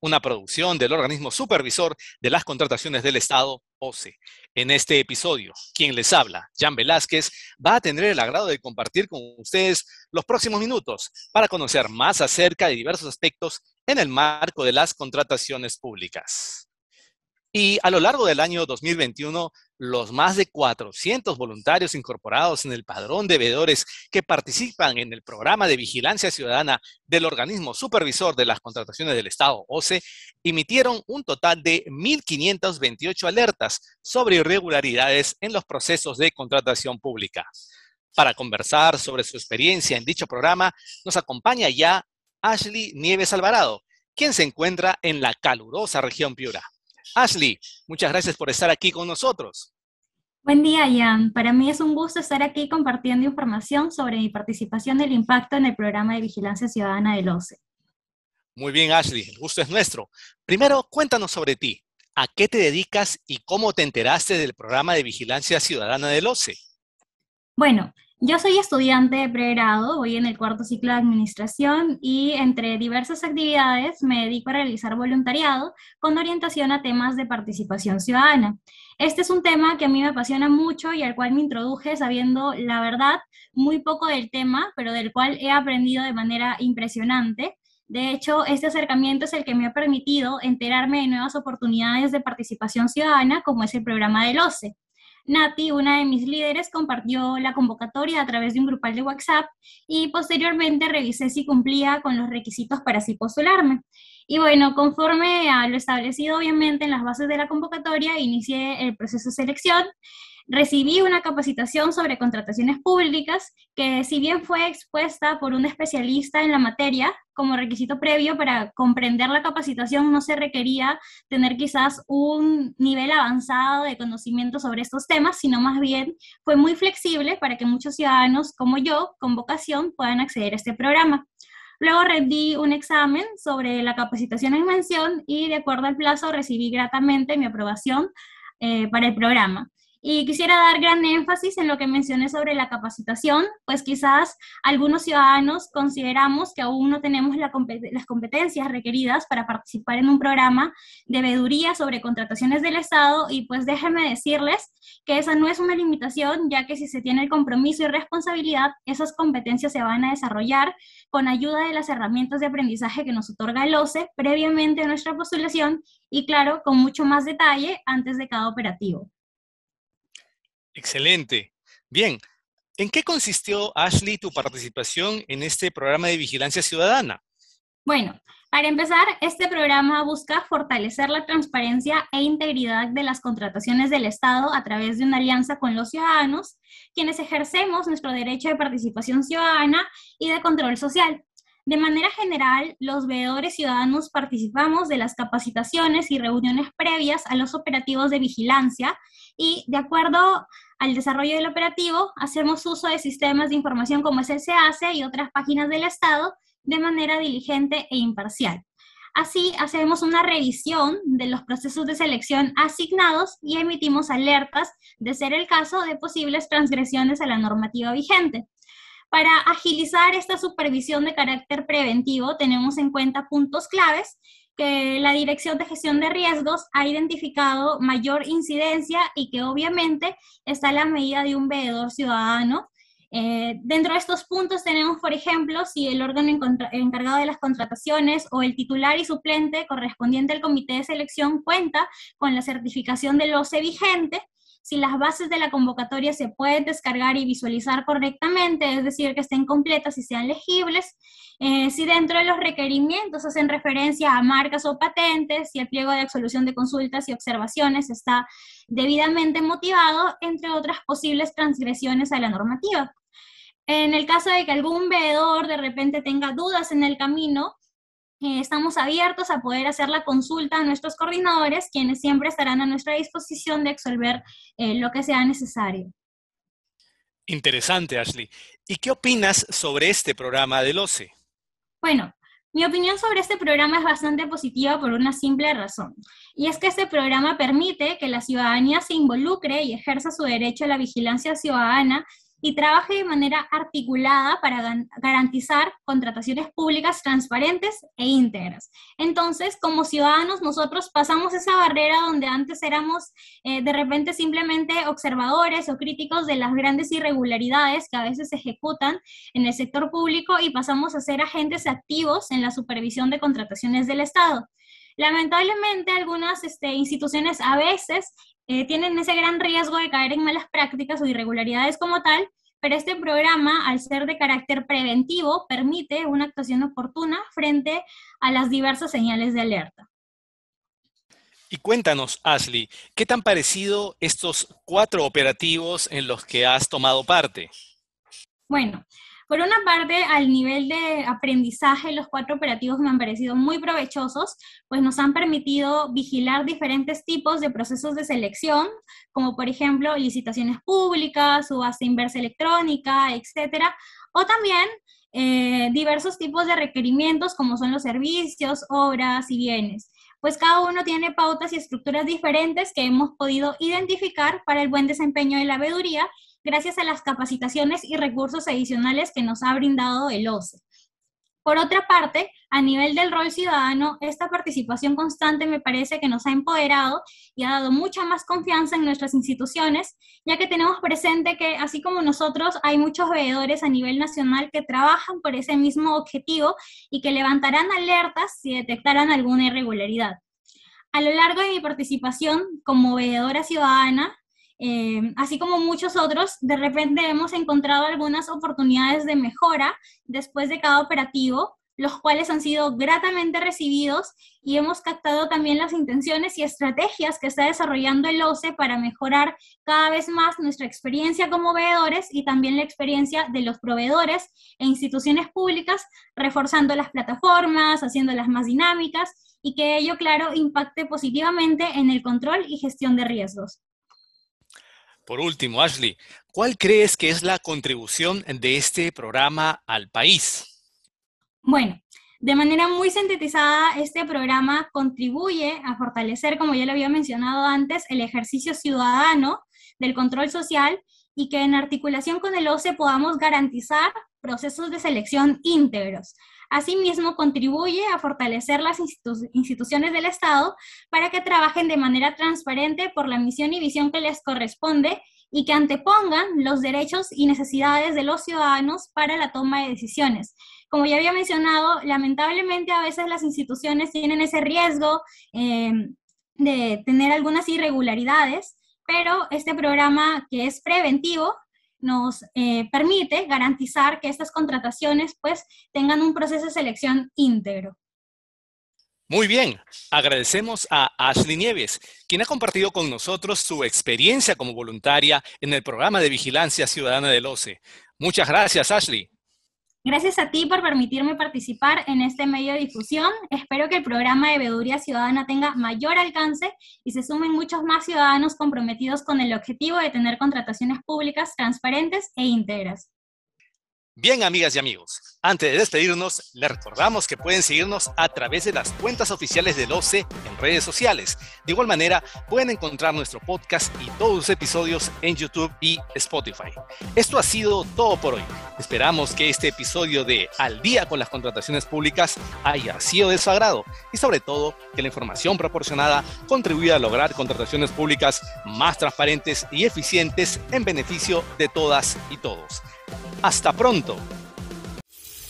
una producción del organismo supervisor de las contrataciones del Estado, OCE. En este episodio, quien les habla, Jan Velázquez, va a tener el agrado de compartir con ustedes los próximos minutos para conocer más acerca de diversos aspectos en el marco de las contrataciones públicas. Y a lo largo del año 2021, los más de 400 voluntarios incorporados en el padrón de veedores que participan en el programa de vigilancia ciudadana del organismo supervisor de las contrataciones del Estado, OCE, emitieron un total de 1.528 alertas sobre irregularidades en los procesos de contratación pública. Para conversar sobre su experiencia en dicho programa, nos acompaña ya Ashley Nieves Alvarado, quien se encuentra en la calurosa región Piura. Ashley, muchas gracias por estar aquí con nosotros. Buen día, Ian. Para mí es un gusto estar aquí compartiendo información sobre mi participación del impacto en el programa de vigilancia ciudadana del OCE. Muy bien, Ashley, el gusto es nuestro. Primero, cuéntanos sobre ti. ¿A qué te dedicas y cómo te enteraste del programa de vigilancia ciudadana del OCE? Bueno, yo soy estudiante de pregrado, voy en el cuarto ciclo de administración y entre diversas actividades me dedico a realizar voluntariado con orientación a temas de participación ciudadana. Este es un tema que a mí me apasiona mucho y al cual me introduje sabiendo la verdad muy poco del tema, pero del cual he aprendido de manera impresionante. De hecho, este acercamiento es el que me ha permitido enterarme de nuevas oportunidades de participación ciudadana, como es el programa del OCE. Nati, una de mis líderes, compartió la convocatoria a través de un grupal de WhatsApp y posteriormente revisé si cumplía con los requisitos para así postularme. Y bueno, conforme a lo establecido obviamente en las bases de la convocatoria, inicié el proceso de selección recibí una capacitación sobre contrataciones públicas que si bien fue expuesta por un especialista en la materia, como requisito previo para comprender la capacitación no se requería tener quizás un nivel avanzado de conocimiento sobre estos temas, sino más bien fue muy flexible para que muchos ciudadanos como yo, con vocación, puedan acceder a este programa. Luego rendí un examen sobre la capacitación en mención y de acuerdo al plazo recibí gratamente mi aprobación eh, para el programa. Y quisiera dar gran énfasis en lo que mencioné sobre la capacitación, pues quizás algunos ciudadanos consideramos que aún no tenemos las competencias requeridas para participar en un programa de veeduría sobre contrataciones del Estado y pues déjenme decirles que esa no es una limitación, ya que si se tiene el compromiso y responsabilidad, esas competencias se van a desarrollar con ayuda de las herramientas de aprendizaje que nos otorga el OCE previamente a nuestra postulación y claro, con mucho más detalle antes de cada operativo. Excelente. Bien, ¿en qué consistió, Ashley, tu participación en este programa de vigilancia ciudadana? Bueno, para empezar, este programa busca fortalecer la transparencia e integridad de las contrataciones del Estado a través de una alianza con los ciudadanos, quienes ejercemos nuestro derecho de participación ciudadana y de control social. De manera general, los veedores ciudadanos participamos de las capacitaciones y reuniones previas a los operativos de vigilancia y, de acuerdo al desarrollo del operativo, hacemos uso de sistemas de información como es el y otras páginas del Estado de manera diligente e imparcial. Así, hacemos una revisión de los procesos de selección asignados y emitimos alertas, de ser el caso, de posibles transgresiones a la normativa vigente. Para agilizar esta supervisión de carácter preventivo, tenemos en cuenta puntos claves que la Dirección de Gestión de Riesgos ha identificado mayor incidencia y que obviamente está a la medida de un veedor ciudadano. Eh, dentro de estos puntos tenemos, por ejemplo, si el órgano encargado de las contrataciones o el titular y suplente correspondiente al comité de selección cuenta con la certificación del OCE vigente, si las bases de la convocatoria se pueden descargar y visualizar correctamente, es decir, que estén completas y sean legibles, eh, si dentro de los requerimientos hacen referencia a marcas o patentes, si el pliego de absolución de consultas y observaciones está debidamente motivado, entre otras posibles transgresiones a la normativa. En el caso de que algún veedor de repente tenga dudas en el camino, eh, estamos abiertos a poder hacer la consulta a nuestros coordinadores, quienes siempre estarán a nuestra disposición de resolver eh, lo que sea necesario. Interesante, Ashley. ¿Y qué opinas sobre este programa del OCE? Bueno, Mi opinión sobre este programa es bastante positiva por una simple razón, y es que este programa permite que la ciudadanía se involucre y ejerza su derecho a la vigilancia ciudadana y trabaje de manera articulada para garantizar contrataciones públicas transparentes e íntegras. Entonces, como ciudadanos, nosotros pasamos esa barrera donde antes éramos eh, de repente simplemente observadores o críticos de las grandes irregularidades que a veces se ejecutan en el sector público y pasamos a ser agentes activos en la supervisión de contrataciones del Estado. Lamentablemente, algunas este, instituciones a veces eh, tienen ese gran riesgo de caer en malas prácticas o irregularidades como tal, pero este programa, al ser de carácter preventivo, permite una actuación oportuna frente a las diversas señales de alerta. Y cuéntanos, Ashley, ¿qué tan parecido estos cuatro operativos en los que has tomado parte? Bueno, por una parte, al nivel de aprendizaje, los cuatro operativos me han parecido muy provechosos, pues nos han permitido vigilar diferentes tipos de procesos de selección, como por ejemplo licitaciones públicas, subasta inversa electrónica, etcétera, o también eh, diversos tipos de requerimientos como son los servicios, obras y bienes. Pues cada uno tiene pautas y estructuras diferentes que hemos podido identificar para el buen desempeño de la veeduría gracias a las capacitaciones y recursos adicionales que nos ha brindado el OCE. Por otra parte, a nivel del rol ciudadano, esta participación constante me parece que nos ha empoderado y ha dado mucha más confianza en nuestras instituciones, ya que tenemos presente que, así como nosotros, hay muchos veedores a nivel nacional que trabajan por ese mismo objetivo y que levantarán alertas si detectaran alguna irregularidad. A lo largo de mi participación como veedora ciudadana, eh, así como muchos otros, de repente hemos encontrado algunas oportunidades de mejora después de cada operativo, los cuales han sido gratamente recibidos y hemos captado también las intenciones y estrategias que está desarrollando el OCE para mejorar cada vez más nuestra experiencia como veedores y también la experiencia de los proveedores e instituciones públicas, reforzando las plataformas, haciéndolas más dinámicas y que ello, claro, impacte positivamente en el control y gestión de riesgos. Por último, Ashley, ¿cuál crees que es la contribución de este programa al país? Bueno, de manera muy sintetizada, este programa contribuye a fortalecer, como ya lo había mencionado antes, el ejercicio ciudadano del control social y que en articulación con el OCE podamos garantizar procesos de selección íntegros. Asimismo, contribuye a fortalecer las instituciones del Estado para que trabajen de manera transparente por la misión y visión que les corresponde y que antepongan los derechos y necesidades de los ciudadanos para la toma de decisiones. Como ya había mencionado, lamentablemente a veces las instituciones tienen ese riesgo eh, de tener algunas irregularidades, pero este programa que es preventivo nos eh, permite garantizar que estas contrataciones pues tengan un proceso de selección íntegro. Muy bien, agradecemos a Ashley Nieves, quien ha compartido con nosotros su experiencia como voluntaria en el programa de vigilancia ciudadana del OCE. Muchas gracias, Ashley. Gracias a ti por permitirme participar en este medio de difusión. Espero que el programa de Veeduría Ciudadana tenga mayor alcance y se sumen muchos más ciudadanos comprometidos con el objetivo de tener contrataciones públicas transparentes e íntegras. Bien, amigas y amigos, antes de despedirnos, les recordamos que pueden seguirnos a través de las cuentas oficiales del OCE en redes sociales. De igual manera, pueden encontrar nuestro podcast y todos los episodios en YouTube y Spotify. Esto ha sido todo por hoy. Esperamos que este episodio de Al día con las contrataciones públicas haya sido de su agrado y sobre todo que la información proporcionada contribuya a lograr contrataciones públicas más transparentes y eficientes en beneficio de todas y todos. Hasta pronto.